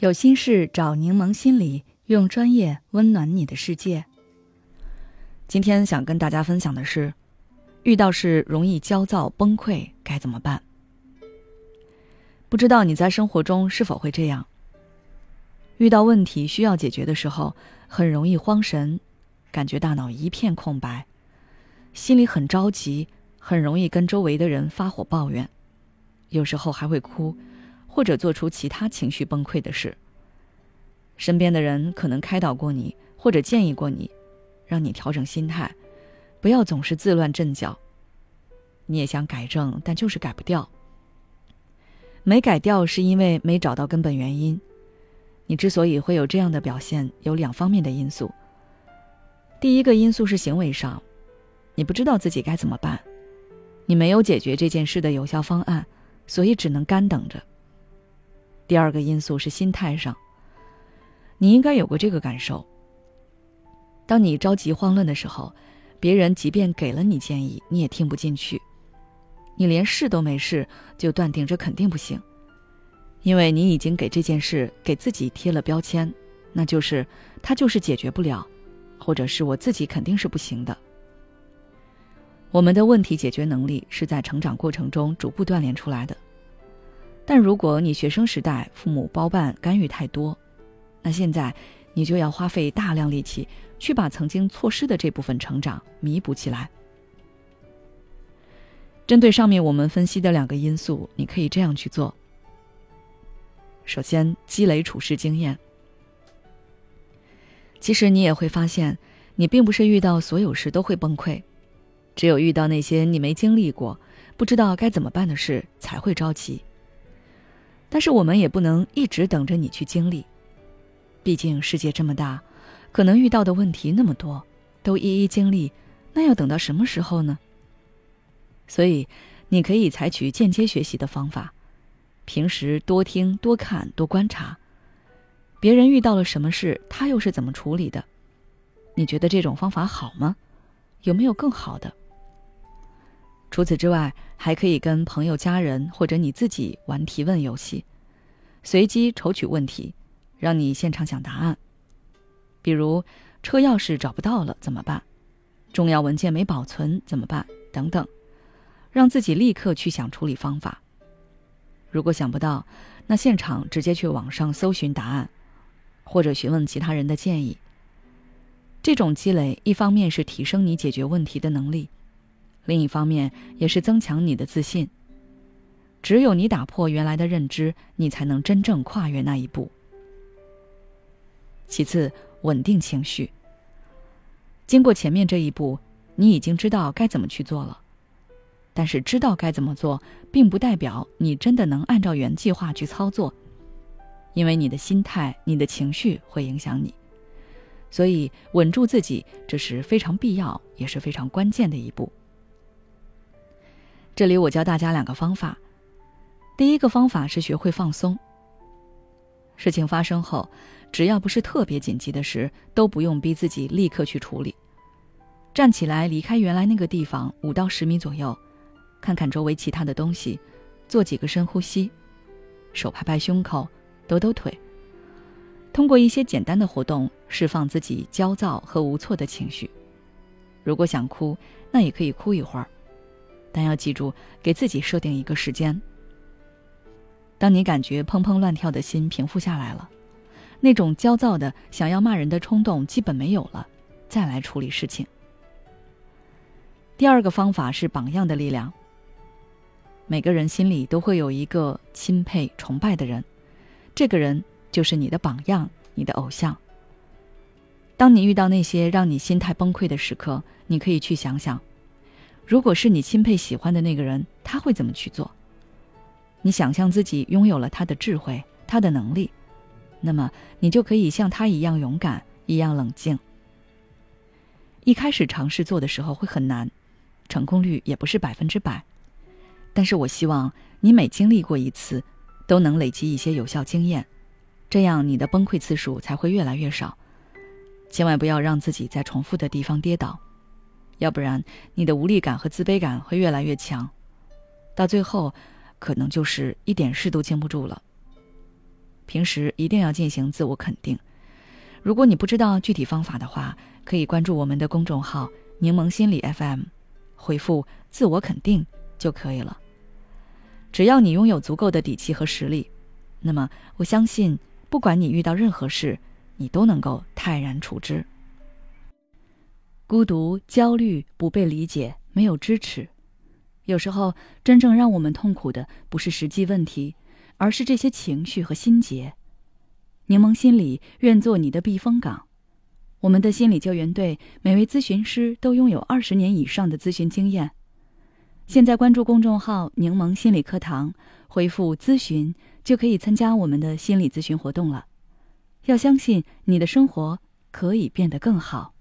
有心事找柠檬心理，用专业温暖你的世界。今天想跟大家分享的是，遇到事容易焦躁崩溃该怎么办？不知道你在生活中是否会这样？遇到问题需要解决的时候，很容易慌神，感觉大脑一片空白，心里很着急，很容易跟周围的人发火抱怨，有时候还会哭。或者做出其他情绪崩溃的事。身边的人可能开导过你，或者建议过你，让你调整心态，不要总是自乱阵脚。你也想改正，但就是改不掉。没改掉是因为没找到根本原因。你之所以会有这样的表现，有两方面的因素。第一个因素是行为上，你不知道自己该怎么办，你没有解决这件事的有效方案，所以只能干等着。第二个因素是心态上。你应该有过这个感受：当你着急慌乱的时候，别人即便给了你建议，你也听不进去。你连试都没试，就断定这肯定不行，因为你已经给这件事给自己贴了标签，那就是它就是解决不了，或者是我自己肯定是不行的。我们的问题解决能力是在成长过程中逐步锻炼出来的。但如果你学生时代父母包办干预太多，那现在你就要花费大量力气去把曾经错失的这部分成长弥补起来。针对上面我们分析的两个因素，你可以这样去做。首先，积累处事经验。其实你也会发现，你并不是遇到所有事都会崩溃，只有遇到那些你没经历过、不知道该怎么办的事才会着急。但是我们也不能一直等着你去经历，毕竟世界这么大，可能遇到的问题那么多，都一一经历，那要等到什么时候呢？所以，你可以采取间接学习的方法，平时多听、多看、多观察，别人遇到了什么事，他又是怎么处理的？你觉得这种方法好吗？有没有更好的？除此之外，还可以跟朋友、家人或者你自己玩提问游戏，随机抽取问题，让你现场想答案。比如车钥匙找不到了怎么办？重要文件没保存怎么办？等等，让自己立刻去想处理方法。如果想不到，那现场直接去网上搜寻答案，或者询问其他人的建议。这种积累，一方面是提升你解决问题的能力。另一方面，也是增强你的自信。只有你打破原来的认知，你才能真正跨越那一步。其次，稳定情绪。经过前面这一步，你已经知道该怎么去做了。但是，知道该怎么做，并不代表你真的能按照原计划去操作，因为你的心态、你的情绪会影响你。所以，稳住自己，这是非常必要，也是非常关键的一步。这里我教大家两个方法。第一个方法是学会放松。事情发生后，只要不是特别紧急的事，都不用逼自己立刻去处理。站起来，离开原来那个地方五到十米左右，看看周围其他的东西，做几个深呼吸，手拍拍胸口，抖抖腿。通过一些简单的活动，释放自己焦躁和无措的情绪。如果想哭，那也可以哭一会儿。但要记住，给自己设定一个时间。当你感觉砰砰乱跳的心平复下来了，那种焦躁的想要骂人的冲动基本没有了，再来处理事情。第二个方法是榜样的力量。每个人心里都会有一个钦佩、崇拜的人，这个人就是你的榜样，你的偶像。当你遇到那些让你心态崩溃的时刻，你可以去想想。如果是你钦佩喜欢的那个人，他会怎么去做？你想象自己拥有了他的智慧、他的能力，那么你就可以像他一样勇敢、一样冷静。一开始尝试做的时候会很难，成功率也不是百分之百。但是我希望你每经历过一次，都能累积一些有效经验，这样你的崩溃次数才会越来越少。千万不要让自己在重复的地方跌倒。要不然，你的无力感和自卑感会越来越强，到最后，可能就是一点事都经不住了。平时一定要进行自我肯定。如果你不知道具体方法的话，可以关注我们的公众号“柠檬心理 FM”，回复“自我肯定”就可以了。只要你拥有足够的底气和实力，那么我相信，不管你遇到任何事，你都能够泰然处之。孤独、焦虑、不被理解、没有支持，有时候真正让我们痛苦的不是实际问题，而是这些情绪和心结。柠檬心理愿做你的避风港。我们的心理救援队每位咨询师都拥有二十年以上的咨询经验。现在关注公众号“柠檬心理课堂”，回复“咨询”就可以参加我们的心理咨询活动了。要相信你的生活可以变得更好。